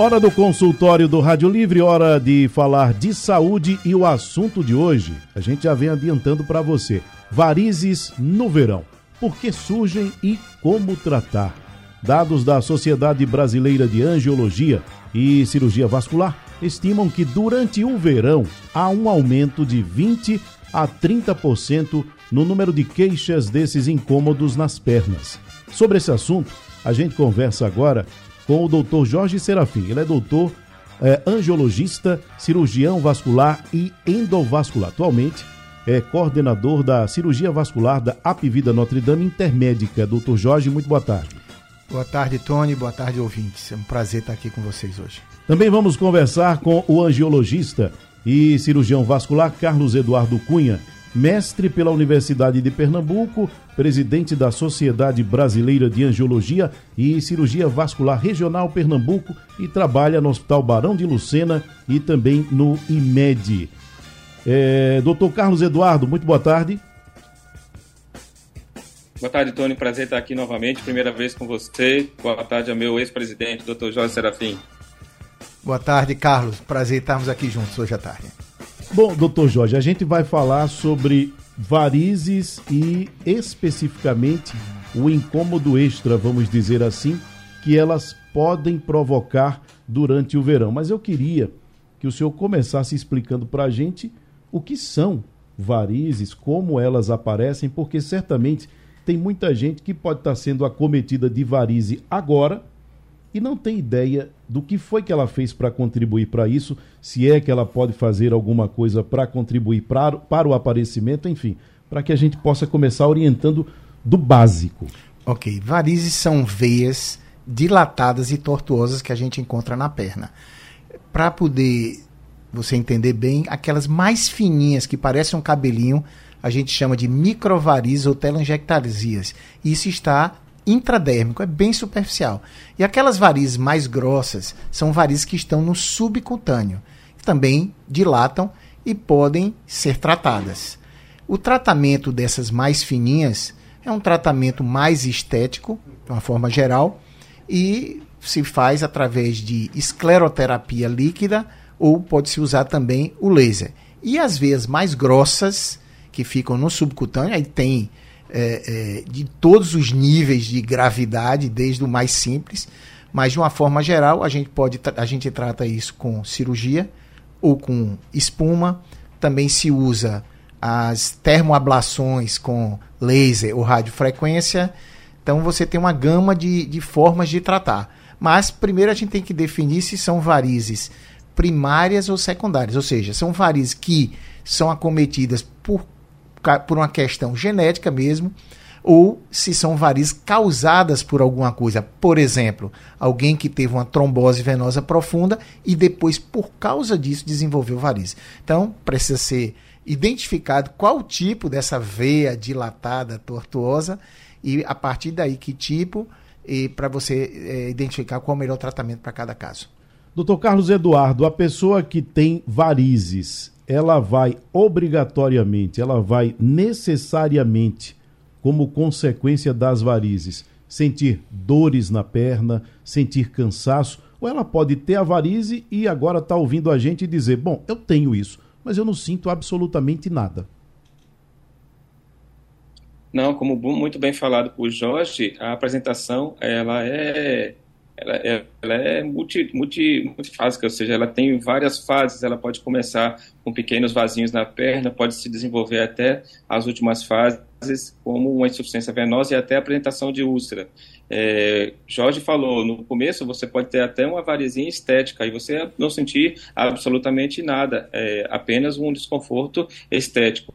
Hora do consultório do Rádio Livre, hora de falar de saúde e o assunto de hoje, a gente já vem adiantando para você. Varizes no verão. Por que surgem e como tratar? Dados da Sociedade Brasileira de Angiologia e Cirurgia Vascular estimam que durante o verão há um aumento de 20 a 30% no número de queixas desses incômodos nas pernas. Sobre esse assunto, a gente conversa agora com o Dr. Jorge Serafim. Ele é doutor é, angiologista, cirurgião vascular e endovascular. Atualmente é coordenador da cirurgia vascular da Apivida Notre Dame Intermédica. Doutor Jorge, muito boa tarde. Boa tarde, Tony. Boa tarde, ouvintes. É um prazer estar aqui com vocês hoje. Também vamos conversar com o angiologista e cirurgião vascular Carlos Eduardo Cunha mestre pela Universidade de Pernambuco, presidente da Sociedade Brasileira de Angiologia e Cirurgia Vascular Regional Pernambuco e trabalha no Hospital Barão de Lucena e também no IMED. É, Doutor Carlos Eduardo, muito boa tarde. Boa tarde, Tony. Prazer estar aqui novamente. Primeira vez com você. Boa tarde ao meu ex-presidente, doutor Jorge Serafim. Boa tarde, Carlos. Prazer estarmos aqui juntos hoje à tarde. Bom, doutor Jorge, a gente vai falar sobre varizes e especificamente o incômodo extra, vamos dizer assim, que elas podem provocar durante o verão. Mas eu queria que o senhor começasse explicando para a gente o que são varizes, como elas aparecem, porque certamente tem muita gente que pode estar sendo acometida de varize agora e não tem ideia do que foi que ela fez para contribuir para isso, se é que ela pode fazer alguma coisa para contribuir para, para o aparecimento, enfim, para que a gente possa começar orientando do básico. Ok, varizes são veias dilatadas e tortuosas que a gente encontra na perna. Para poder você entender bem, aquelas mais fininhas que parecem um cabelinho, a gente chama de microvarizes ou telangiectasias. Isso está intradérmico, é bem superficial. E aquelas varizes mais grossas são varizes que estão no subcutâneo, que também dilatam e podem ser tratadas. O tratamento dessas mais fininhas é um tratamento mais estético, de uma forma geral, e se faz através de escleroterapia líquida ou pode-se usar também o laser. E as veias mais grossas, que ficam no subcutâneo, aí tem é, é, de todos os níveis de gravidade, desde o mais simples, mas de uma forma geral a gente pode a gente trata isso com cirurgia ou com espuma. Também se usa as termoablações com laser ou radiofrequência. Então você tem uma gama de, de formas de tratar. Mas primeiro a gente tem que definir se são varizes primárias ou secundárias, ou seja, são varizes que são acometidas por por uma questão genética mesmo, ou se são varizes causadas por alguma coisa. Por exemplo, alguém que teve uma trombose venosa profunda e depois, por causa disso, desenvolveu varize. Então, precisa ser identificado qual tipo dessa veia dilatada, tortuosa, e a partir daí que tipo, e para você é, identificar qual é o melhor tratamento para cada caso. Doutor Carlos Eduardo, a pessoa que tem varizes, ela vai obrigatoriamente, ela vai necessariamente, como consequência das varizes, sentir dores na perna, sentir cansaço, ou ela pode ter a varize e agora está ouvindo a gente dizer: Bom, eu tenho isso, mas eu não sinto absolutamente nada. Não, como muito bem falado por Jorge, a apresentação ela é ela, ela é multi, multi, multifásica, ou seja, ela tem várias fases. Ela pode começar com pequenos vasinhos na perna, pode se desenvolver até as últimas fases, como uma insuficiência venosa e até apresentação de úlcera. É, Jorge falou, no começo você pode ter até uma varizinha estética e você não sentir absolutamente nada, é, apenas um desconforto estético.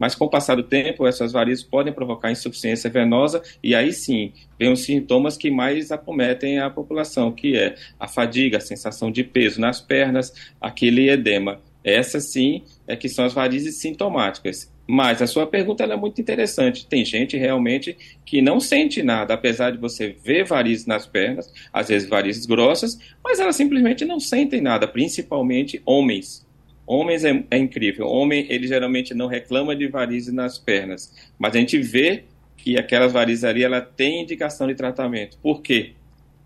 Mas com o passar do tempo, essas varizes podem provocar insuficiência venosa e aí sim vem os sintomas que mais acometem a população, que é a fadiga, a sensação de peso nas pernas, aquele edema. Essas sim é que são as varizes sintomáticas. Mas a sua pergunta é muito interessante. Tem gente realmente que não sente nada, apesar de você ver varizes nas pernas, às vezes varizes grossas, mas elas simplesmente não sentem nada, principalmente homens. Homens é, é incrível. Homem, ele geralmente não reclama de varizes nas pernas, mas a gente vê que aquelas varizes ali, ela tem indicação de tratamento. Por quê?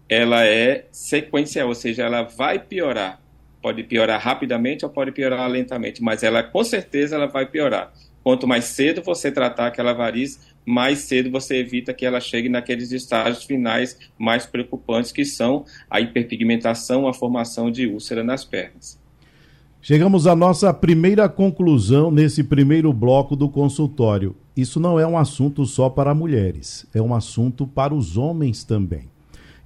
Ela é sequencial, ou seja, ela vai piorar. Pode piorar rapidamente ou pode piorar lentamente, mas ela com certeza ela vai piorar. Quanto mais cedo você tratar aquela variz, mais cedo você evita que ela chegue naqueles estágios finais mais preocupantes, que são a hiperpigmentação, a formação de úlcera nas pernas. Chegamos à nossa primeira conclusão nesse primeiro bloco do consultório. Isso não é um assunto só para mulheres, é um assunto para os homens também.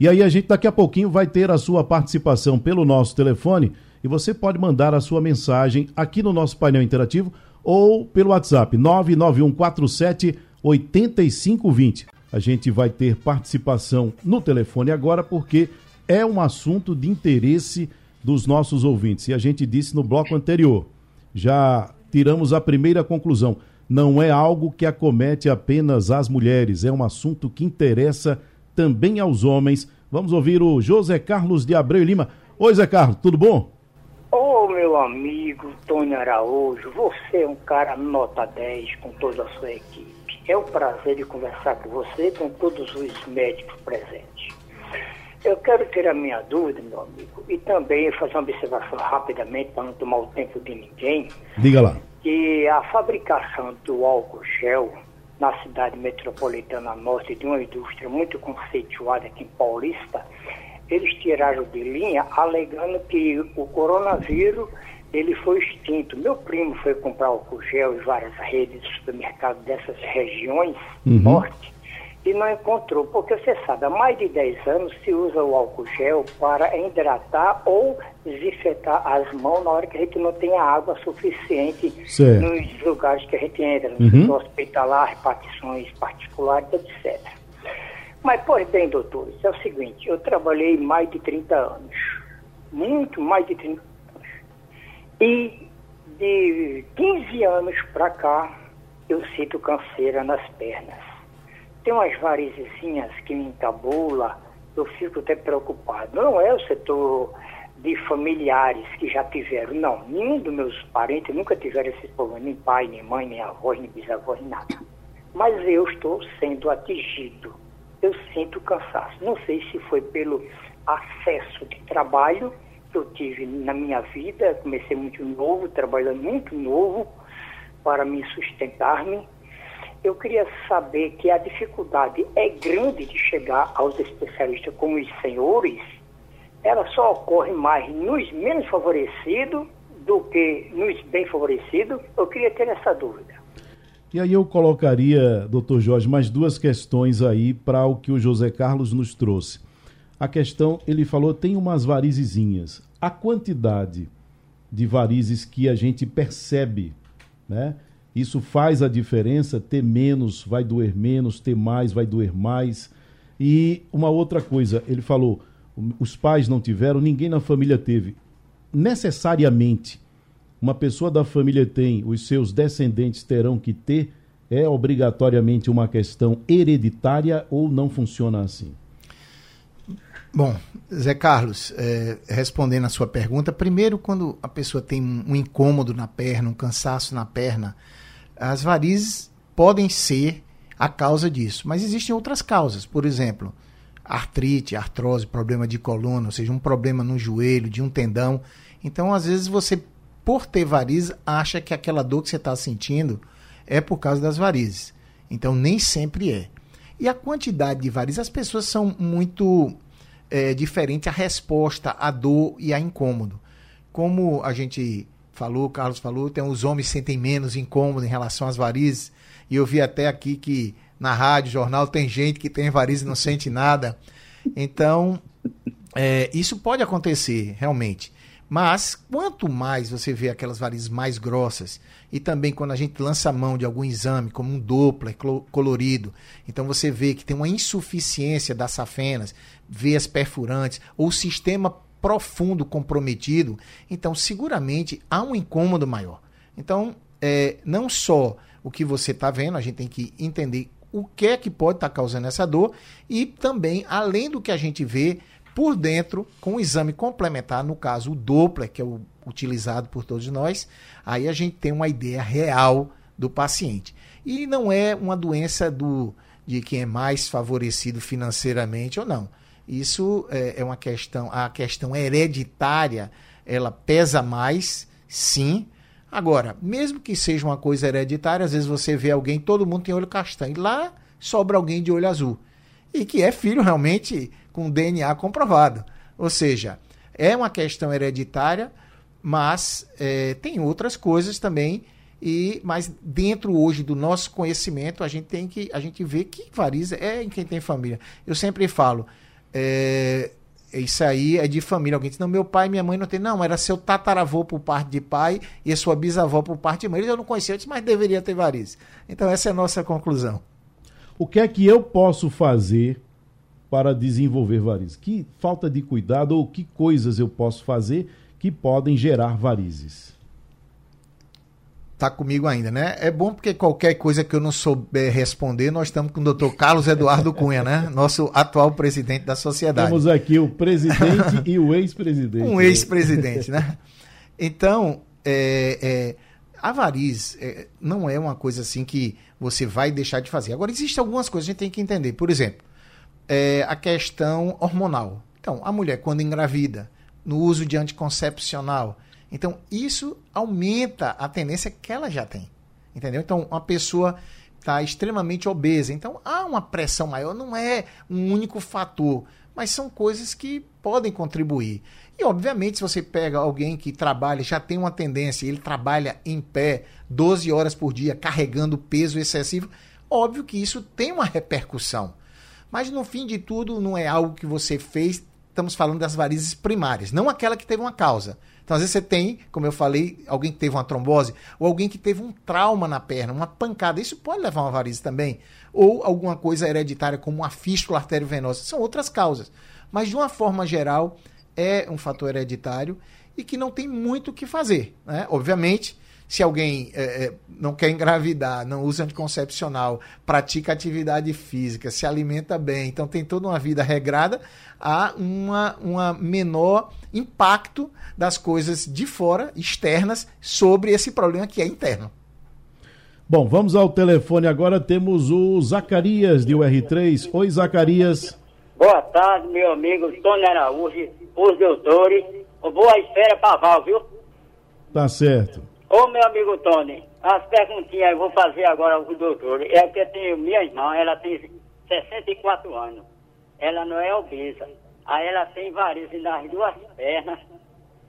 E aí a gente daqui a pouquinho vai ter a sua participação pelo nosso telefone e você pode mandar a sua mensagem aqui no nosso painel interativo ou pelo WhatsApp 99147 8520. A gente vai ter participação no telefone agora porque é um assunto de interesse dos nossos ouvintes. E a gente disse no bloco anterior, já tiramos a primeira conclusão. Não é algo que acomete apenas as mulheres, é um assunto que interessa também aos homens. Vamos ouvir o José Carlos de Abreu Lima. Oi, Zé Carlos, tudo bom? Ô oh, meu amigo Tony Araújo, você é um cara nota 10 com toda a sua equipe. É um prazer de conversar com você e com todos os médicos presentes. Eu quero ter a minha dúvida, meu amigo, e também fazer uma observação rapidamente para não tomar o tempo de ninguém. Diga lá. Que a fabricação do álcool gel na cidade metropolitana norte de uma indústria muito conceituada aqui em Paulista eles tiraram de linha alegando que o coronavírus ele foi extinto. Meu primo foi comprar álcool gel em várias redes de supermercado dessas regiões uhum. norte e não encontrou, porque você sabe, há mais de 10 anos se usa o álcool gel para hidratar ou desinfetar as mãos na hora que a gente não tem água suficiente certo. nos lugares que a gente entra, no uhum. hospitalar, repartições particulares, etc. Mas, pois bem, doutores, é o seguinte, eu trabalhei mais de 30 anos, muito mais de 30 anos. E de 15 anos para cá, eu sinto canseira nas pernas. Tem umas varizezinhas que me entabula, eu fico até preocupado. Não é o setor de familiares que já tiveram, não. Nenhum dos meus parentes nunca tiveram esse problema, nem pai, nem mãe, nem avó, nem bisavó, nem nada. Mas eu estou sendo atingido eu sinto cansaço. Não sei se foi pelo acesso de trabalho que eu tive na minha vida, comecei muito novo, trabalhando muito novo para me sustentar-me. Eu queria saber que a dificuldade é grande de chegar aos especialistas como os senhores, ela só ocorre mais nos menos favorecidos do que nos bem favorecidos. Eu queria ter essa dúvida. E aí eu colocaria, doutor Jorge, mais duas questões aí para o que o José Carlos nos trouxe. A questão, ele falou, tem umas varizezinhas. A quantidade de varizes que a gente percebe, né? Isso faz a diferença, ter menos vai doer menos, ter mais vai doer mais. E uma outra coisa, ele falou, os pais não tiveram, ninguém na família teve. Necessariamente, uma pessoa da família tem, os seus descendentes terão que ter, é obrigatoriamente uma questão hereditária ou não funciona assim? Bom, Zé Carlos, é, respondendo a sua pergunta, primeiro, quando a pessoa tem um incômodo na perna, um cansaço na perna, as varizes podem ser a causa disso, mas existem outras causas, por exemplo, artrite, artrose, problema de coluna, ou seja, um problema no joelho, de um tendão. Então, às vezes, você por ter varizes, acha que aquela dor que você está sentindo é por causa das varizes. Então, nem sempre é. E a quantidade de varizes, as pessoas são muito é, diferentes a resposta à dor e a incômodo. Como a gente falou, Carlos falou, tem os homens sentem menos incômodo em relação às varizes. E eu vi até aqui que na rádio, jornal, tem gente que tem varizes e não sente nada. Então, é, isso pode acontecer, realmente. Mas quanto mais você vê aquelas varizes mais grossas, e também quando a gente lança a mão de algum exame, como um Doppler colorido, então você vê que tem uma insuficiência das safenas, veias perfurantes, ou sistema profundo, comprometido, então seguramente há um incômodo maior. Então, é, não só o que você está vendo, a gente tem que entender o que é que pode estar tá causando essa dor e também, além do que a gente vê por dentro, com o exame complementar, no caso o Doppler, que é o utilizado por todos nós, aí a gente tem uma ideia real do paciente. E não é uma doença do de quem é mais favorecido financeiramente ou não. Isso é, é uma questão, a questão hereditária, ela pesa mais, sim, Agora, mesmo que seja uma coisa hereditária, às vezes você vê alguém, todo mundo tem olho castanho. Lá sobra alguém de olho azul. E que é filho realmente com DNA comprovado. Ou seja, é uma questão hereditária, mas é, tem outras coisas também. E, mas dentro hoje do nosso conhecimento, a gente tem que a gente vê que varizes é em quem tem família. Eu sempre falo, é, isso aí é de família. Alguém diz, não, meu pai e minha mãe não tem. Não, era seu tataravô por parte de pai e a sua bisavó por parte de mãe. Eu não conhecia antes, mas deveria ter varizes. Então essa é a nossa conclusão. O que é que eu posso fazer para desenvolver varizes? Que falta de cuidado ou que coisas eu posso fazer que podem gerar varizes? tá comigo ainda, né? É bom porque qualquer coisa que eu não souber responder, nós estamos com o doutor Carlos Eduardo Cunha, né? Nosso atual presidente da sociedade. Temos aqui o presidente e o ex-presidente. Um ex-presidente, né? Então, é, é, a variz é, não é uma coisa assim que você vai deixar de fazer. Agora, existem algumas coisas que a gente tem que entender. Por exemplo, é, a questão hormonal. Então, a mulher, quando engravida, no uso de anticoncepcional, então, isso aumenta a tendência que ela já tem. Entendeu? Então, uma pessoa está extremamente obesa. Então, há uma pressão maior. Não é um único fator, mas são coisas que podem contribuir. E, obviamente, se você pega alguém que trabalha, já tem uma tendência, ele trabalha em pé 12 horas por dia, carregando peso excessivo, óbvio que isso tem uma repercussão. Mas, no fim de tudo, não é algo que você fez. Estamos falando das varizes primárias, não aquela que teve uma causa. Então, às vezes você tem, como eu falei, alguém que teve uma trombose, ou alguém que teve um trauma na perna, uma pancada. Isso pode levar a uma varize também. Ou alguma coisa hereditária, como uma fístula arteriovenosa. São outras causas. Mas, de uma forma geral, é um fator hereditário e que não tem muito o que fazer. Né? Obviamente, se alguém é, é, não quer engravidar, não usa anticoncepcional, pratica atividade física, se alimenta bem, então tem toda uma vida regrada, há uma, uma menor impacto das coisas de fora, externas, sobre esse problema que é interno. Bom, vamos ao telefone agora. Temos o Zacarias de UR3. Oi, Zacarias. Boa tarde, meu amigo Tony Araújo, os doutores. Boa espera para Val, viu? Tá certo. Ô, meu amigo Tony, as perguntinhas eu vou fazer agora ao doutor. É que eu tenho minha irmã, ela tem 64 anos. Ela não é obesa. Aí ela tem varizes nas duas pernas.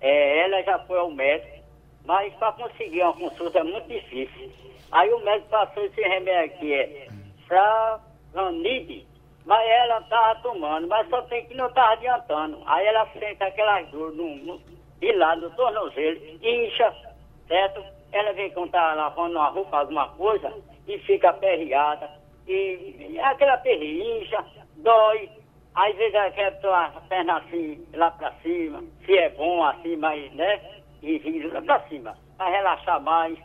É, ela já foi ao médico, mas para conseguir uma consulta é muito difícil. Aí o médico passou esse remédio aqui, é Fraganide, mas ela estava tomando, mas só tem que não estar adiantando. Aí ela sente aquelas dores no, no, de lado do tornozelo, incha certo? Ela vem quando tá lavando uma roupa, alguma coisa, e fica aperreada. E, e aquela perrincha, dói. Às vezes ela quer a perna assim, lá pra cima, se é bom assim, mas, né? E, lá pra cima, pra relaxar mais.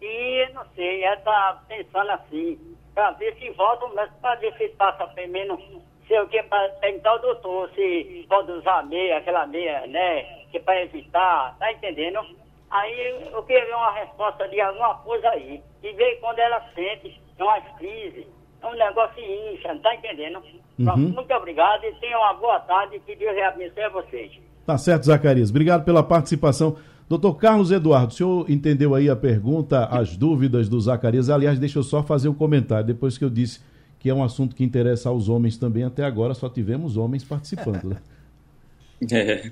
E, não sei, ela tá pensando assim, pra ver se volta o médico, pra ver se passa menos, sei o que, pra perguntar ao doutor se pode usar meia, aquela meia, né? Que pra evitar, tá entendendo? Aí eu queria uma resposta de alguma coisa aí. E ver quando ela sente, é uma crise, é um negócio incha, não tá entendendo? Uhum. Muito obrigado e tenham uma boa tarde. Que Deus abençoe vocês. Tá certo, Zacarias. Obrigado pela participação. Doutor Carlos Eduardo, o senhor entendeu aí a pergunta, as dúvidas do Zacarias? Aliás, deixa eu só fazer um comentário, depois que eu disse que é um assunto que interessa aos homens também, até agora só tivemos homens participando. Né? É,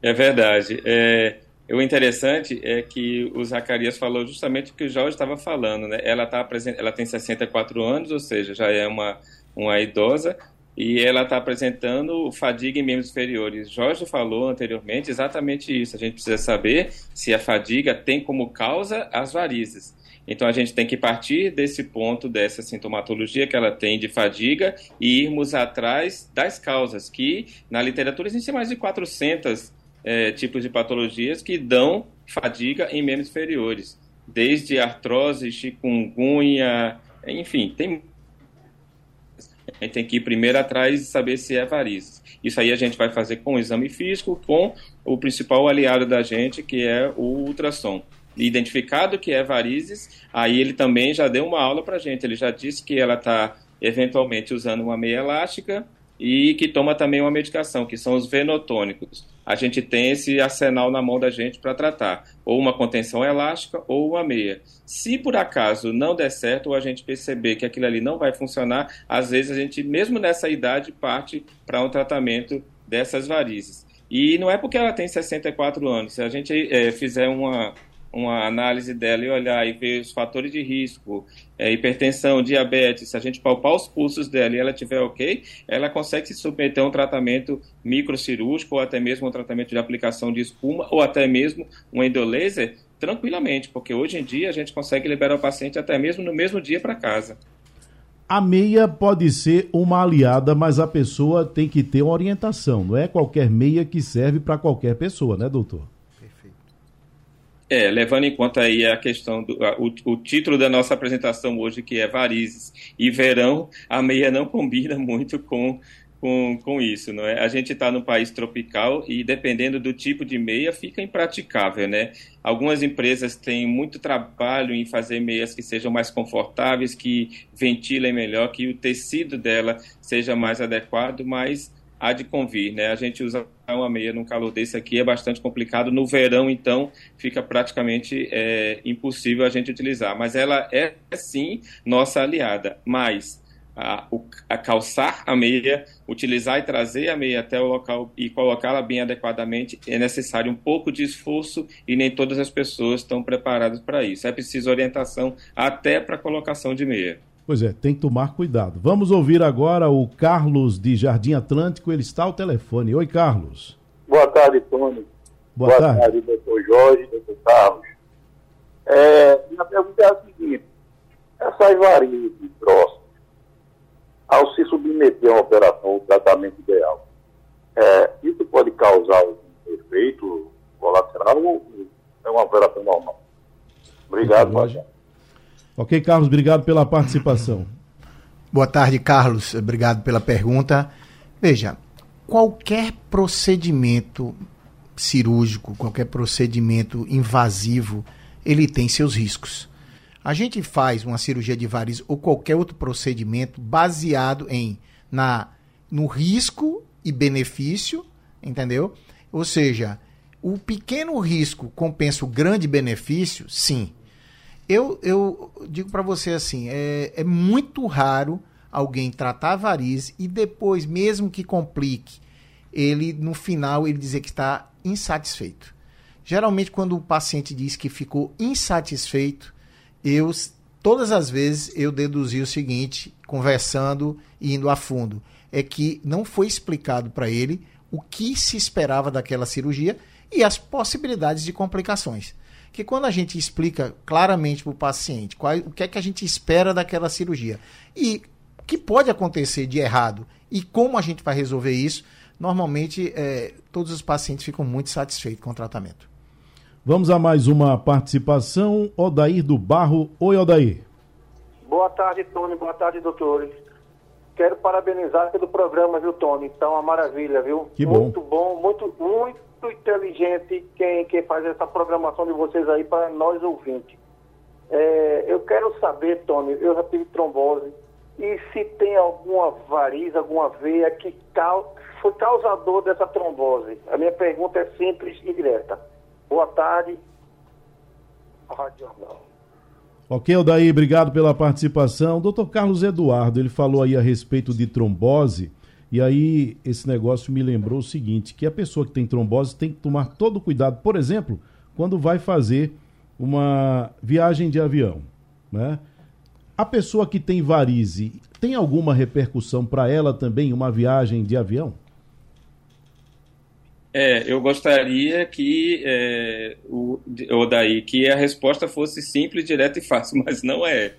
é verdade. É, o interessante é que o Zacarias falou justamente o que o Jorge estava falando, né? Ela, tá, ela tem 64 anos, ou seja, já é uma, uma idosa, e ela está apresentando fadiga em membros inferiores. Jorge falou anteriormente exatamente isso. A gente precisa saber se a fadiga tem como causa as varizes. Então a gente tem que partir desse ponto, dessa sintomatologia que ela tem de fadiga e irmos atrás das causas, que na literatura existem mais de 400 é, tipos de patologias que dão fadiga em membros inferiores, desde artrose, chikungunya, enfim, tem a gente tem que ir primeiro atrás e saber se é varizes. Isso aí a gente vai fazer com o exame físico, com o principal aliado da gente, que é o ultrassom. Identificado que é varizes, aí ele também já deu uma aula para a gente. Ele já disse que ela está eventualmente usando uma meia elástica e que toma também uma medicação, que são os venotônicos. A gente tem esse arsenal na mão da gente para tratar, ou uma contenção elástica ou uma meia. Se por acaso não der certo ou a gente perceber que aquilo ali não vai funcionar, às vezes a gente, mesmo nessa idade, parte para um tratamento dessas varizes. E não é porque ela tem 64 anos. Se a gente é, fizer uma, uma análise dela e olhar e ver os fatores de risco, é, hipertensão, diabetes, se a gente palpar os pulsos dela e ela estiver ok, ela consegue se submeter a um tratamento microcirúrgico ou até mesmo um tratamento de aplicação de espuma ou até mesmo um endolaser tranquilamente, porque hoje em dia a gente consegue liberar o paciente até mesmo no mesmo dia para casa. A meia pode ser uma aliada, mas a pessoa tem que ter uma orientação. Não é qualquer meia que serve para qualquer pessoa, né, doutor? É, levando em conta aí a questão do a, o, o, título da nossa apresentação hoje, que é varizes e verão, a meia não combina muito com, com, com isso, não é? A gente está no país tropical e dependendo do tipo de meia fica impraticável, né? Algumas empresas têm muito trabalho em fazer meias que sejam mais confortáveis, que ventilem melhor, que o tecido dela seja mais adequado, mas há de convir, né? A gente usa uma meia num calor desse aqui é bastante complicado. No verão, então, fica praticamente é, impossível a gente utilizar. Mas ela é, sim, nossa aliada. Mas a, a, calçar a meia, utilizar e trazer a meia até o local e colocá-la bem adequadamente, é necessário um pouco de esforço e nem todas as pessoas estão preparadas para isso. É preciso orientação até para a colocação de meia. Pois é, tem que tomar cuidado. Vamos ouvir agora o Carlos de Jardim Atlântico, ele está ao telefone. Oi, Carlos. Boa tarde, Tony. Boa, Boa tarde. tarde, doutor Jorge, doutor Carlos. É, minha pergunta é a seguinte: essas varizes próximas, ao se submeter a uma operação, o tratamento ideal, é, isso pode causar um efeito colateral ou é uma operação normal? Obrigado, Major. Ok, Carlos, obrigado pela participação. Boa tarde, Carlos. Obrigado pela pergunta. Veja, qualquer procedimento cirúrgico, qualquer procedimento invasivo, ele tem seus riscos. A gente faz uma cirurgia de varizes ou qualquer outro procedimento baseado em na no risco e benefício, entendeu? Ou seja, o pequeno risco compensa o grande benefício? Sim. Eu, eu digo para você assim, é, é muito raro alguém tratar variz e depois, mesmo que complique, ele no final ele dizer que está insatisfeito. Geralmente quando o paciente diz que ficou insatisfeito, eu todas as vezes eu deduzi o seguinte, conversando e indo a fundo, é que não foi explicado para ele o que se esperava daquela cirurgia e as possibilidades de complicações que quando a gente explica claramente para o paciente qual, o que é que a gente espera daquela cirurgia e o que pode acontecer de errado e como a gente vai resolver isso, normalmente é, todos os pacientes ficam muito satisfeitos com o tratamento. Vamos a mais uma participação. Odair do Barro. Oi, Odair. Boa tarde, Tony. Boa tarde, doutores. Quero parabenizar pelo programa, viu, Tony? Então, uma maravilha, viu? Que bom. Muito bom, muito, muito muito inteligente quem, quem faz essa programação de vocês aí para nós ouvintes. É, eu quero saber, Tony, eu já tive trombose, e se tem alguma variz, alguma veia que foi causador dessa trombose? A minha pergunta é simples e direta. Boa tarde. Rádio. Ok, Odaí, obrigado pela participação. Doutor Carlos Eduardo, ele falou aí a respeito de trombose. E aí esse negócio me lembrou o seguinte, que a pessoa que tem trombose tem que tomar todo cuidado, por exemplo, quando vai fazer uma viagem de avião, né? A pessoa que tem varize, tem alguma repercussão para ela também uma viagem de avião? É, eu gostaria que é, o, o daí que a resposta fosse simples, direta e fácil, mas não é.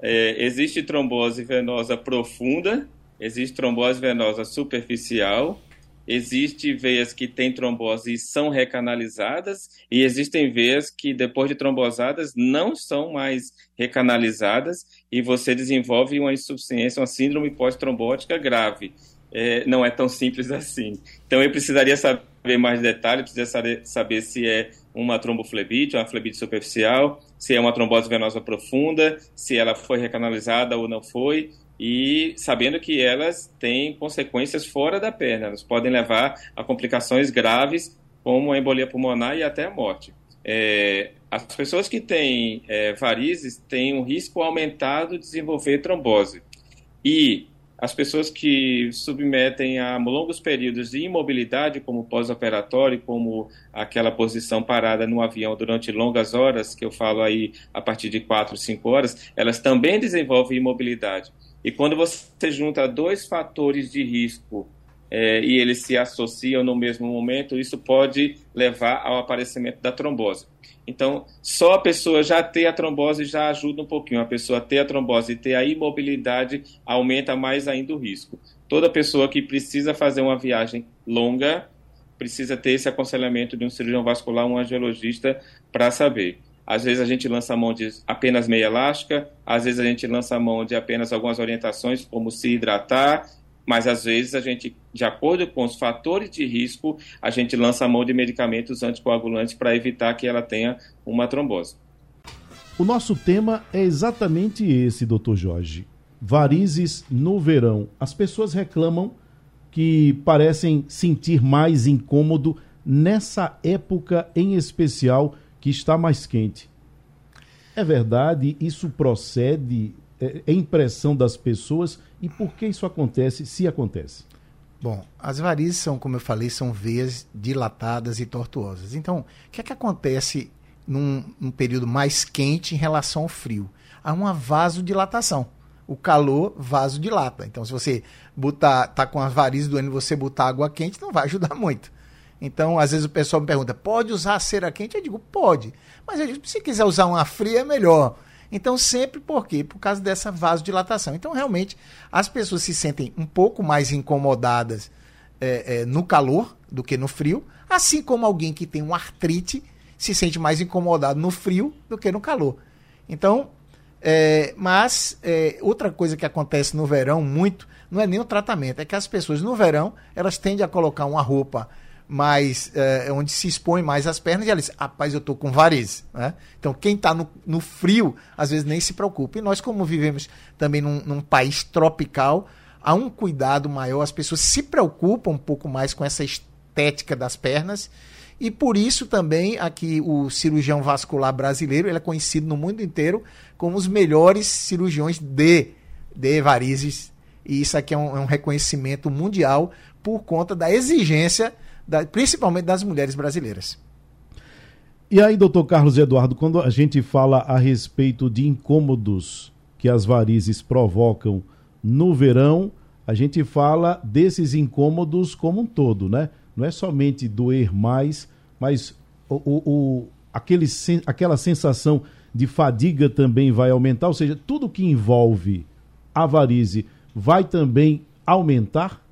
é. Existe trombose venosa profunda, existe trombose venosa superficial, existe veias que têm trombose e são recanalizadas, e existem veias que depois de trombosadas não são mais recanalizadas e você desenvolve uma insuficiência, uma síndrome pós-trombótica grave. É, não é tão simples assim. Então eu precisaria saber mais detalhes, precisa saber se é uma tromboflebite, uma flebite superficial, se é uma trombose venosa profunda, se ela foi recanalizada ou não foi, e sabendo que elas têm consequências fora da perna, elas podem levar a complicações graves, como a embolia pulmonar e até a morte. É, as pessoas que têm é, varizes têm um risco aumentado de desenvolver trombose. E as pessoas que submetem a longos períodos de imobilidade, como pós-operatório, como aquela posição parada no avião durante longas horas, que eu falo aí a partir de 4, 5 horas, elas também desenvolvem imobilidade. E quando você junta dois fatores de risco é, e eles se associam no mesmo momento, isso pode levar ao aparecimento da trombose. Então, só a pessoa já ter a trombose já ajuda um pouquinho. A pessoa ter a trombose e ter a imobilidade aumenta mais ainda o risco. Toda pessoa que precisa fazer uma viagem longa precisa ter esse aconselhamento de um cirurgião vascular, um angiologista, para saber. Às vezes a gente lança a mão de apenas meia elástica, às vezes a gente lança a mão de apenas algumas orientações, como se hidratar, mas às vezes a gente, de acordo com os fatores de risco, a gente lança a mão de medicamentos anticoagulantes para evitar que ela tenha uma trombose. O nosso tema é exatamente esse, doutor Jorge. Varizes no verão. As pessoas reclamam que parecem sentir mais incômodo nessa época em especial que está mais quente. É verdade? Isso procede? É, é impressão das pessoas? E por que isso acontece, se acontece? Bom, as varizes são, como eu falei, são veias dilatadas e tortuosas. Então, o que é que acontece num, num período mais quente em relação ao frio? Há uma vasodilatação. O calor vasodilata. Então, se você botar, tá com as varizes doendo você botar água quente, não vai ajudar muito. Então, às vezes o pessoal me pergunta: pode usar cera quente? Eu digo: pode. Mas eu digo, se quiser usar uma fria, é melhor. Então, sempre por quê? Por causa dessa vasodilatação. Então, realmente, as pessoas se sentem um pouco mais incomodadas é, é, no calor do que no frio, assim como alguém que tem um artrite se sente mais incomodado no frio do que no calor. Então, é, mas é, outra coisa que acontece no verão muito não é nem o tratamento, é que as pessoas no verão elas tendem a colocar uma roupa mais é, onde se expõe mais as pernas, e ela diz, rapaz, eu tô com varizes. Né? Então, quem está no, no, frio, às vezes nem se preocupa. E nós, como vivemos também num, num, país tropical, há um cuidado maior, as pessoas se preocupam um pouco mais com essa estética das pernas. E por isso também aqui o cirurgião vascular brasileiro ele é conhecido no mundo inteiro como os melhores cirurgiões de, de varizes. E isso aqui é um, é um reconhecimento mundial por conta da exigência da, principalmente das mulheres brasileiras. E aí, doutor Carlos Eduardo, quando a gente fala a respeito de incômodos que as varizes provocam no verão, a gente fala desses incômodos como um todo, né? Não é somente doer mais, mas o, o, o aquele, aquela sensação de fadiga também vai aumentar, ou seja, tudo que envolve a varize vai também aumentar?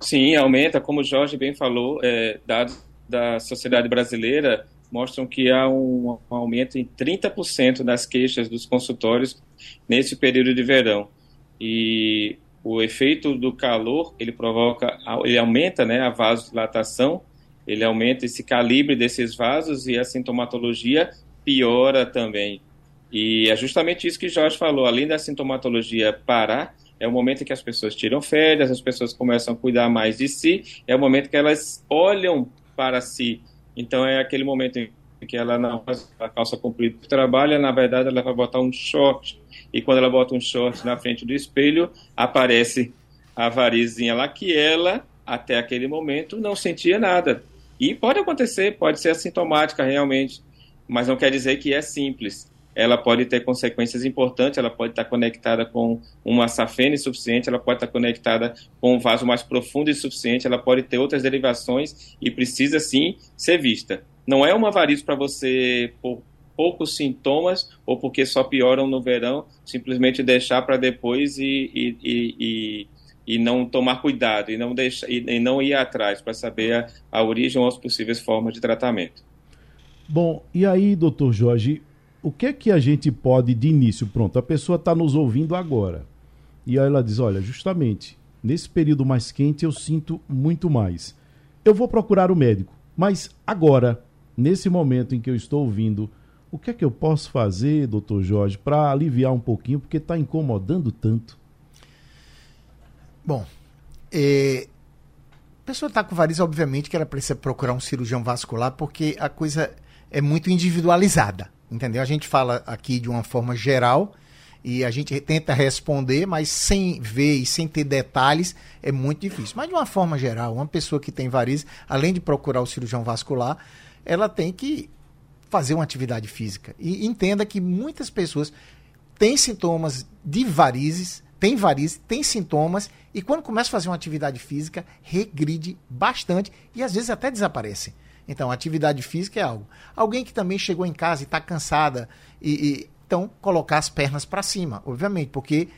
Sim, aumenta. Como o Jorge bem falou, é, dados da sociedade brasileira mostram que há um, um aumento em 30% das queixas dos consultórios nesse período de verão. E o efeito do calor, ele provoca, ele aumenta né, a vasodilatação, ele aumenta esse calibre desses vasos e a sintomatologia piora também. E é justamente isso que Jorge falou, além da sintomatologia parar, é o momento em que as pessoas tiram férias, as pessoas começam a cuidar mais de si, é o momento que elas olham para si. Então é aquele momento em que ela não faz a calça comprida para o trabalho, na verdade ela vai botar um short. E quando ela bota um short na frente do espelho, aparece a varizinha lá que ela, até aquele momento, não sentia nada. E pode acontecer, pode ser assintomática realmente, mas não quer dizer que é simples ela pode ter consequências importantes, ela pode estar conectada com uma safena insuficiente, ela pode estar conectada com um vaso mais profundo insuficiente, ela pode ter outras derivações e precisa sim ser vista. Não é uma variz para você, por poucos sintomas ou porque só pioram no verão, simplesmente deixar para depois e, e, e, e e não tomar cuidado e não, deixar, e, e não ir atrás para saber a, a origem ou as possíveis formas de tratamento. Bom, e aí, doutor Jorge, o que é que a gente pode de início? Pronto, a pessoa está nos ouvindo agora. E aí ela diz: olha, justamente, nesse período mais quente eu sinto muito mais. Eu vou procurar o médico, mas agora, nesse momento em que eu estou ouvindo, o que é que eu posso fazer, doutor Jorge, para aliviar um pouquinho, porque está incomodando tanto? Bom, é, a pessoa está com varizes, obviamente que ela precisa procurar um cirurgião vascular, porque a coisa é muito individualizada, entendeu? A gente fala aqui de uma forma geral e a gente tenta responder, mas sem ver e sem ter detalhes é muito difícil. Mas de uma forma geral, uma pessoa que tem varizes, além de procurar o cirurgião vascular, ela tem que fazer uma atividade física. E entenda que muitas pessoas têm sintomas de varizes, tem varizes, tem sintomas e quando começa a fazer uma atividade física, regride bastante e às vezes até desaparece. Então, atividade física é algo. Alguém que também chegou em casa e está cansada e, e, então colocar as pernas para cima, obviamente, porque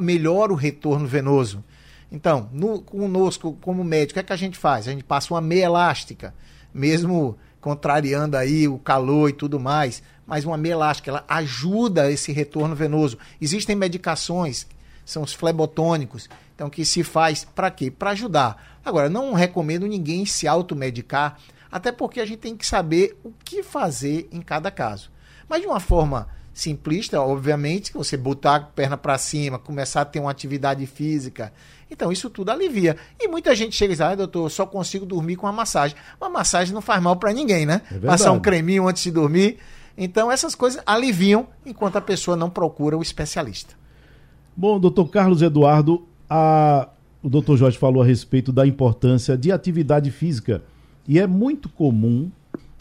melhora o retorno venoso. Então, no, conosco, como médico, o que, é que a gente faz? A gente passa uma meia elástica, mesmo contrariando aí o calor e tudo mais, mas uma meia elástica, ela ajuda esse retorno venoso. Existem medicações são os flebotônicos. Então, que se faz para quê? Para ajudar. Agora, não recomendo ninguém se automedicar, até porque a gente tem que saber o que fazer em cada caso. Mas de uma forma simplista, obviamente, que você botar a perna para cima, começar a ter uma atividade física, então isso tudo alivia. E muita gente chega e diz: ah, doutor, só consigo dormir com uma massagem. Uma massagem não faz mal para ninguém, né? É Passar um creminho antes de dormir. Então essas coisas aliviam enquanto a pessoa não procura o especialista. Bom, doutor Carlos Eduardo, a... o doutor Jorge falou a respeito da importância de atividade física. E é muito comum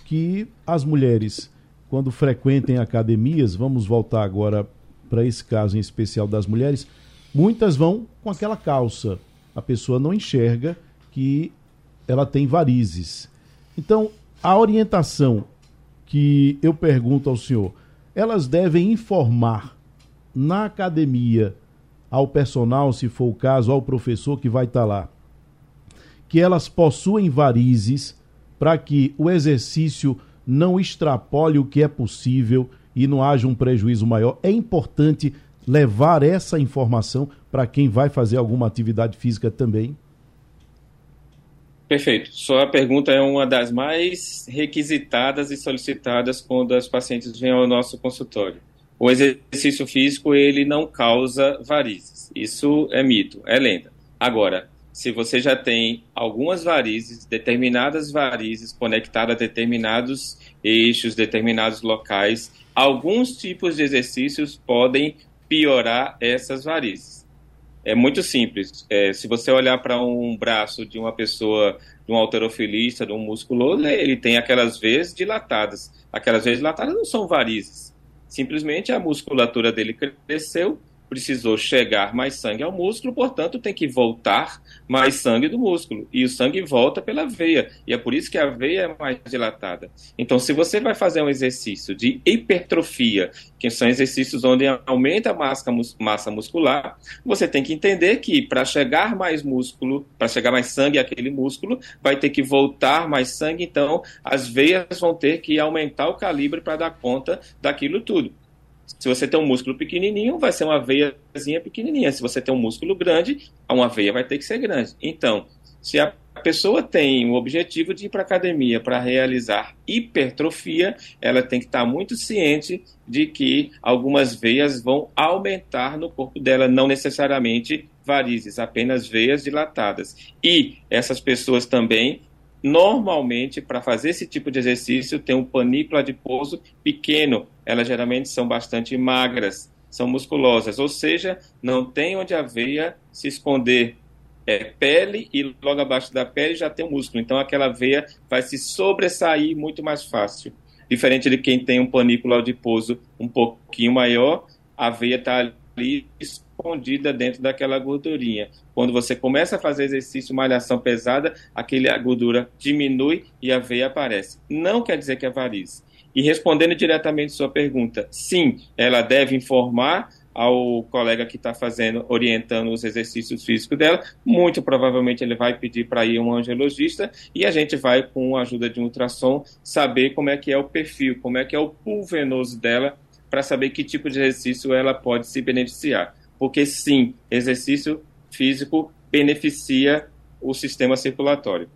que as mulheres, quando frequentem academias, vamos voltar agora para esse caso em especial das mulheres, muitas vão com aquela calça. A pessoa não enxerga que ela tem varizes. Então, a orientação que eu pergunto ao senhor, elas devem informar na academia ao personal, se for o caso, ao professor que vai estar tá lá, que elas possuem varizes para que o exercício não extrapole o que é possível e não haja um prejuízo maior. É importante levar essa informação para quem vai fazer alguma atividade física também. Perfeito. Sua pergunta é uma das mais requisitadas e solicitadas quando as pacientes vêm ao nosso consultório o exercício físico ele não causa varizes. Isso é mito, é lenda. Agora, se você já tem algumas varizes, determinadas varizes conectadas a determinados eixos, determinados locais, alguns tipos de exercícios podem piorar essas varizes. É muito simples. É, se você olhar para um braço de uma pessoa, de um alterofilista, de um musculoso, ele tem aquelas veias dilatadas. Aquelas veias dilatadas não são varizes Simplesmente a musculatura dele cresceu, precisou chegar mais sangue ao músculo, portanto, tem que voltar mais sangue do músculo. E o sangue volta pela veia. E é por isso que a veia é mais dilatada. Então, se você vai fazer um exercício de hipertrofia, que são exercícios onde aumenta a massa, massa muscular, você tem que entender que para chegar mais músculo, para chegar mais sangue àquele músculo, vai ter que voltar mais sangue. Então, as veias vão ter que aumentar o calibre para dar conta daquilo tudo. Se você tem um músculo pequenininho, vai ser uma veiazinha pequenininha. Se você tem um músculo grande, uma veia vai ter que ser grande. Então, se a pessoa tem o objetivo de ir para a academia para realizar hipertrofia, ela tem que estar muito ciente de que algumas veias vão aumentar no corpo dela, não necessariamente varizes, apenas veias dilatadas. E essas pessoas também Normalmente, para fazer esse tipo de exercício, tem um panículo adiposo pequeno. Elas geralmente são bastante magras, são musculosas, ou seja, não tem onde a veia se esconder. É pele e logo abaixo da pele já tem o músculo. Então, aquela veia vai se sobressair muito mais fácil. Diferente de quem tem um panículo adiposo um pouquinho maior, a veia está ali escondida dentro daquela gordurinha. Quando você começa a fazer exercício, malhação pesada, aquele, a gordura diminui e a veia aparece. Não quer dizer que é varize. E respondendo diretamente sua pergunta, sim, ela deve informar ao colega que está fazendo, orientando os exercícios físicos dela, muito provavelmente ele vai pedir para ir um angiologista e a gente vai, com a ajuda de um ultrassom, saber como é que é o perfil, como é que é o pool venoso dela, para saber que tipo de exercício ela pode se beneficiar. Porque sim, exercício físico beneficia o sistema circulatório.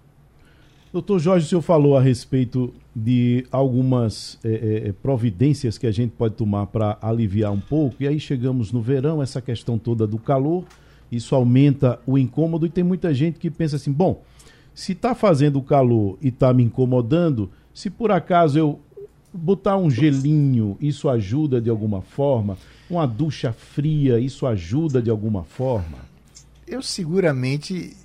Doutor Jorge, o senhor falou a respeito de algumas é, é, providências que a gente pode tomar para aliviar um pouco, e aí chegamos no verão, essa questão toda do calor, isso aumenta o incômodo, e tem muita gente que pensa assim: bom, se está fazendo calor e está me incomodando, se por acaso eu botar um gelinho, isso ajuda de alguma forma? Uma ducha fria, isso ajuda de alguma forma? Eu seguramente,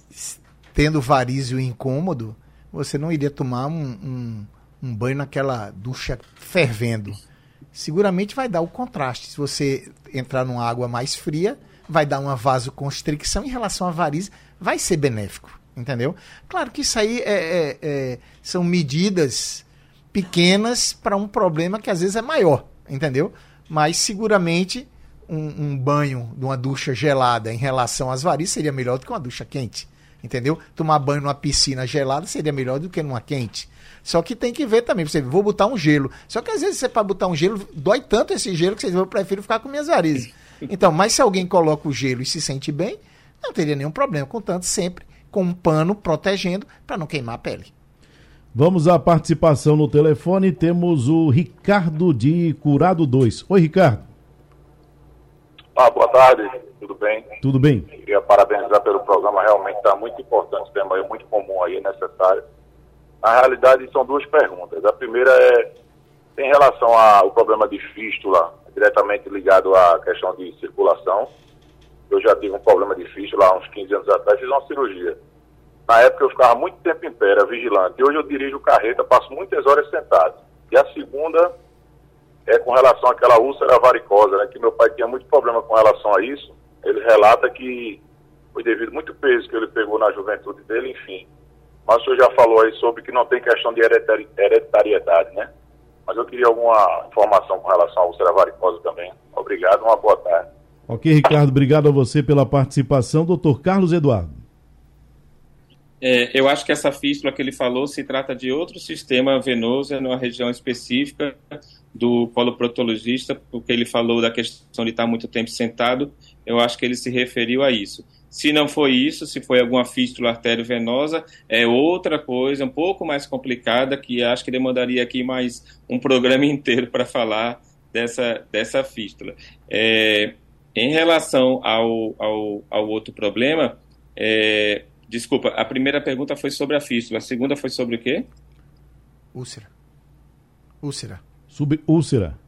tendo varizes e incômodo, você não iria tomar um, um, um banho naquela ducha fervendo. Seguramente vai dar o contraste. Se você entrar numa água mais fria, vai dar uma vasoconstricção em relação à varize, vai ser benéfico, entendeu? Claro que isso aí é, é, é, são medidas pequenas para um problema que às vezes é maior, entendeu? Mas seguramente um, um, banho de uma ducha gelada em relação às varizes seria melhor do que uma ducha quente entendeu? Tomar banho numa piscina gelada seria melhor do que numa quente. Só que tem que ver também, você vou botar um gelo. Só que às vezes você para botar um gelo, dói tanto esse gelo que você eu prefiro ficar com minhas varizes. Então, mas se alguém coloca o gelo e se sente bem, não teria nenhum problema, contanto sempre com um pano protegendo para não queimar a pele. Vamos à participação no telefone, temos o Ricardo de Curado 2. Oi, Ricardo. Ah, boa tarde tudo bem? Tudo bem. Queria parabenizar pelo programa, realmente está muito importante, tema é muito comum aí, necessário. Na realidade, são duas perguntas. A primeira é em relação ao problema de fístula, diretamente ligado à questão de circulação. Eu já tive um problema de fístula há uns 15 anos atrás, fiz uma cirurgia. Na época eu ficava muito tempo em pé, era vigilante. Hoje eu dirijo carreta, passo muitas horas sentado. E a segunda é com relação àquela úlcera varicosa, né, que meu pai tinha muito problema com relação a isso ele relata que foi devido muito peso que ele pegou na juventude dele, enfim. Mas o senhor já falou aí sobre que não tem questão de hereditariedade, né? Mas eu queria alguma informação com relação à úlcera varicosa também. Obrigado, uma boa tarde. Ok, Ricardo, obrigado a você pela participação. Doutor Carlos Eduardo. É, eu acho que essa fístula que ele falou se trata de outro sistema venoso, é numa região específica do coloproctologista, porque ele falou da questão de estar muito tempo sentado, eu acho que ele se referiu a isso. Se não foi isso, se foi alguma fístula arteriovenosa, é outra coisa, um pouco mais complicada, que acho que demandaria aqui mais um programa inteiro para falar dessa, dessa fístula. É, em relação ao, ao, ao outro problema, é, desculpa, a primeira pergunta foi sobre a fístula, a segunda foi sobre o quê? Úlcera. Úlcera. Subúlcera.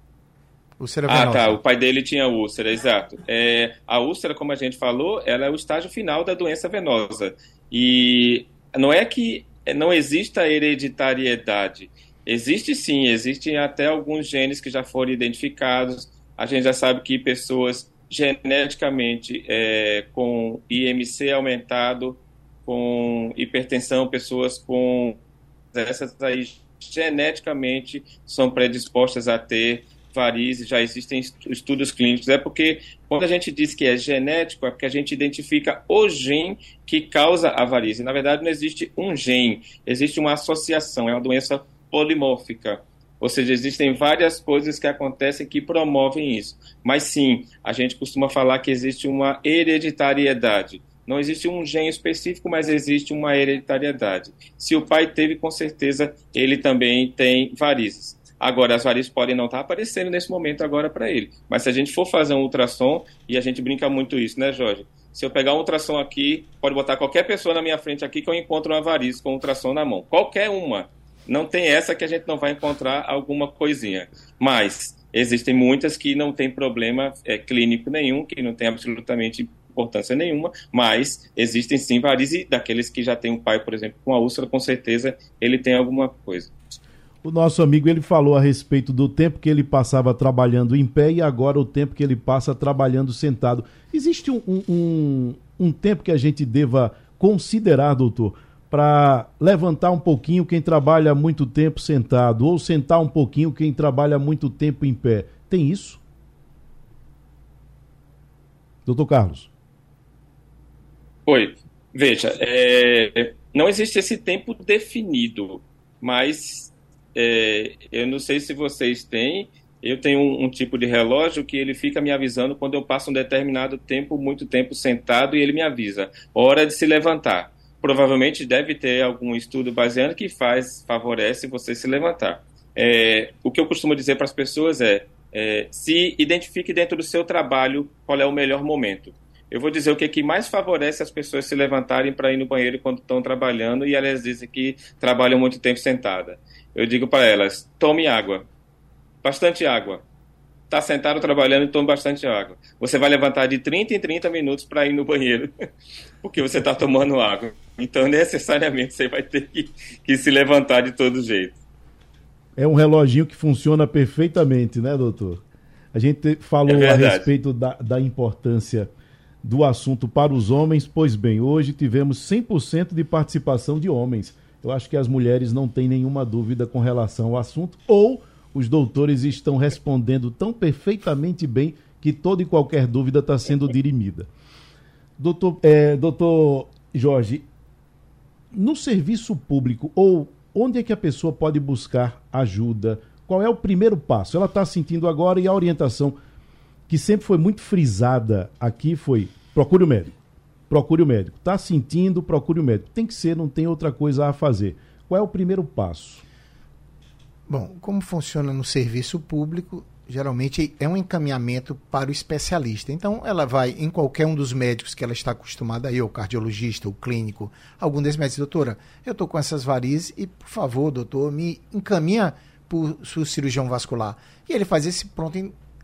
Úlcera venosa. Ah, tá. O pai dele tinha úlcera, exato. É, a úlcera, como a gente falou, ela é o estágio final da doença venosa. E não é que não exista hereditariedade. Existe sim, existem até alguns genes que já foram identificados. A gente já sabe que pessoas geneticamente é, com IMC aumentado, com hipertensão, pessoas com essas aí geneticamente são predispostas a ter varizes, já existem estudos clínicos. É porque quando a gente diz que é genético, é porque a gente identifica o gene que causa a varize. Na verdade, não existe um gene, existe uma associação, é uma doença polimórfica. Ou seja, existem várias coisas que acontecem que promovem isso. Mas sim, a gente costuma falar que existe uma hereditariedade. Não existe um gene específico, mas existe uma hereditariedade. Se o pai teve, com certeza ele também tem varizes. Agora, as varizes podem não estar aparecendo nesse momento agora para ele. Mas se a gente for fazer um ultrassom, e a gente brinca muito isso, né, Jorge? Se eu pegar um ultrassom aqui, pode botar qualquer pessoa na minha frente aqui que eu encontro uma variz com ultrassom na mão. Qualquer uma. Não tem essa que a gente não vai encontrar alguma coisinha. Mas existem muitas que não tem problema é, clínico nenhum, que não tem absolutamente importância nenhuma, mas existem sim varizes daqueles que já têm um pai, por exemplo, com a úlcera, com certeza ele tem alguma coisa. O nosso amigo ele falou a respeito do tempo que ele passava trabalhando em pé e agora o tempo que ele passa trabalhando sentado. Existe um, um, um tempo que a gente deva considerar, doutor, para levantar um pouquinho quem trabalha muito tempo sentado ou sentar um pouquinho quem trabalha muito tempo em pé. Tem isso? Doutor Carlos. Oi. Veja, é, não existe esse tempo definido, mas é, eu não sei se vocês têm, eu tenho um, um, tipo de relógio que ele fica me avisando quando eu passo um determinado tempo, muito tempo sentado, e ele me avisa, hora de se levantar. Provavelmente deve ter algum estudo baseando que faz, favorece você se levantar. É, o que eu costumo dizer para as pessoas é, é, se identifique dentro do seu trabalho qual é o melhor momento. Eu vou dizer o que, que mais favorece as pessoas se levantarem para ir no banheiro quando estão trabalhando e elas dizem que trabalham muito tempo sentada eu digo para elas: tome água, bastante água. Está sentado trabalhando e tome bastante água. Você vai levantar de 30 em 30 minutos para ir no banheiro, porque você está tomando água. Então, necessariamente, você vai ter que, que se levantar de todo jeito. É um reloginho que funciona perfeitamente, né, doutor? A gente falou é a respeito da, da importância do assunto para os homens. Pois bem, hoje tivemos 100% de participação de homens. Eu acho que as mulheres não têm nenhuma dúvida com relação ao assunto, ou os doutores estão respondendo tão perfeitamente bem que toda e qualquer dúvida está sendo dirimida. Doutor, é, doutor Jorge, no serviço público, ou onde é que a pessoa pode buscar ajuda? Qual é o primeiro passo? Ela está sentindo agora e a orientação que sempre foi muito frisada aqui foi procure o médico procure o médico. Está sentindo, procure o médico. Tem que ser, não tem outra coisa a fazer. Qual é o primeiro passo? Bom, como funciona no serviço público, geralmente é um encaminhamento para o especialista. Então, ela vai em qualquer um dos médicos que ela está acostumada aí, o cardiologista, o clínico, algum desses médicos, doutora, eu estou com essas varizes e, por favor, doutor, me encaminha para o cirurgião vascular. E ele faz esse pronto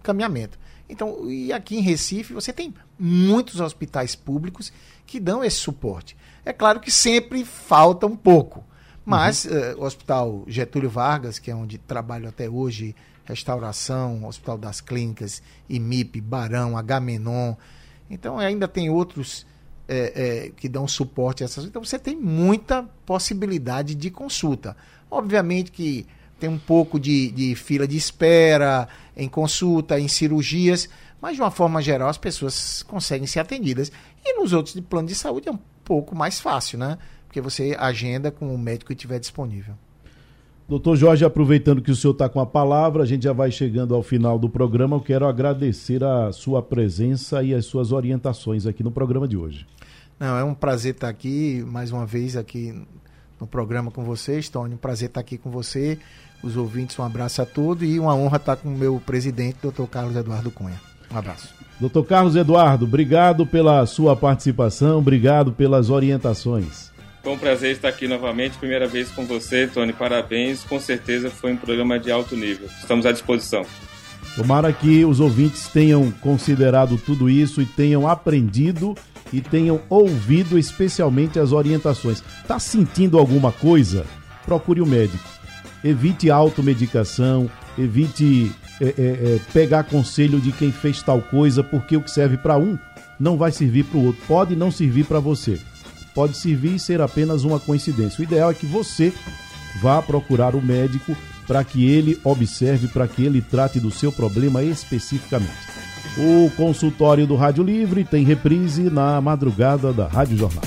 encaminhamento. Então, e aqui em Recife, você tem muitos hospitais públicos que dão esse suporte. É claro que sempre falta um pouco, mas uhum. uh, o Hospital Getúlio Vargas, que é onde trabalho até hoje, Restauração, Hospital das Clínicas, IMIP, Barão, Agamenon, então ainda tem outros é, é, que dão suporte a essas. Então você tem muita possibilidade de consulta. Obviamente que tem um pouco de, de fila de espera em consulta, em cirurgias, mas de uma forma geral as pessoas conseguem ser atendidas. E nos outros de plano de saúde é um pouco mais fácil, né? Porque você agenda com o médico que estiver disponível. Doutor Jorge, aproveitando que o senhor está com a palavra, a gente já vai chegando ao final do programa. Eu quero agradecer a sua presença e as suas orientações aqui no programa de hoje. Não, é um prazer estar aqui mais uma vez aqui no programa com vocês, Tony. Um prazer estar aqui com você os ouvintes, um abraço a todos e uma honra estar com o meu presidente, doutor Carlos Eduardo Cunha. Um abraço. Doutor Carlos Eduardo, obrigado pela sua participação, obrigado pelas orientações. Foi um prazer estar aqui novamente, primeira vez com você, Tony. Parabéns, com certeza foi um programa de alto nível. Estamos à disposição. Tomara que os ouvintes tenham considerado tudo isso e tenham aprendido e tenham ouvido especialmente as orientações. Está sentindo alguma coisa? Procure o médico evite automedicação, evite é, é, é, pegar conselho de quem fez tal coisa, porque o que serve para um não vai servir para o outro. Pode não servir para você. Pode servir e ser apenas uma coincidência. O ideal é que você vá procurar o médico para que ele observe, para que ele trate do seu problema especificamente. O consultório do Rádio Livre tem reprise na madrugada da Rádio Jornal.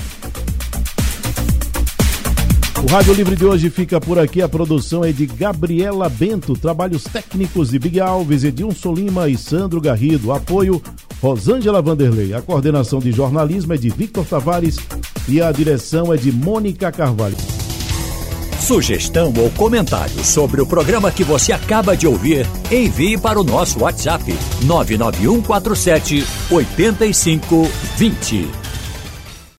O Rádio Livre de hoje fica por aqui. A produção é de Gabriela Bento, trabalhos técnicos de Big Alves, Edilson Lima e Sandro Garrido. Apoio Rosângela Vanderlei. A coordenação de jornalismo é de Victor Tavares e a direção é de Mônica Carvalho. Sugestão ou comentário sobre o programa que você acaba de ouvir, envie para o nosso WhatsApp 99147 8520.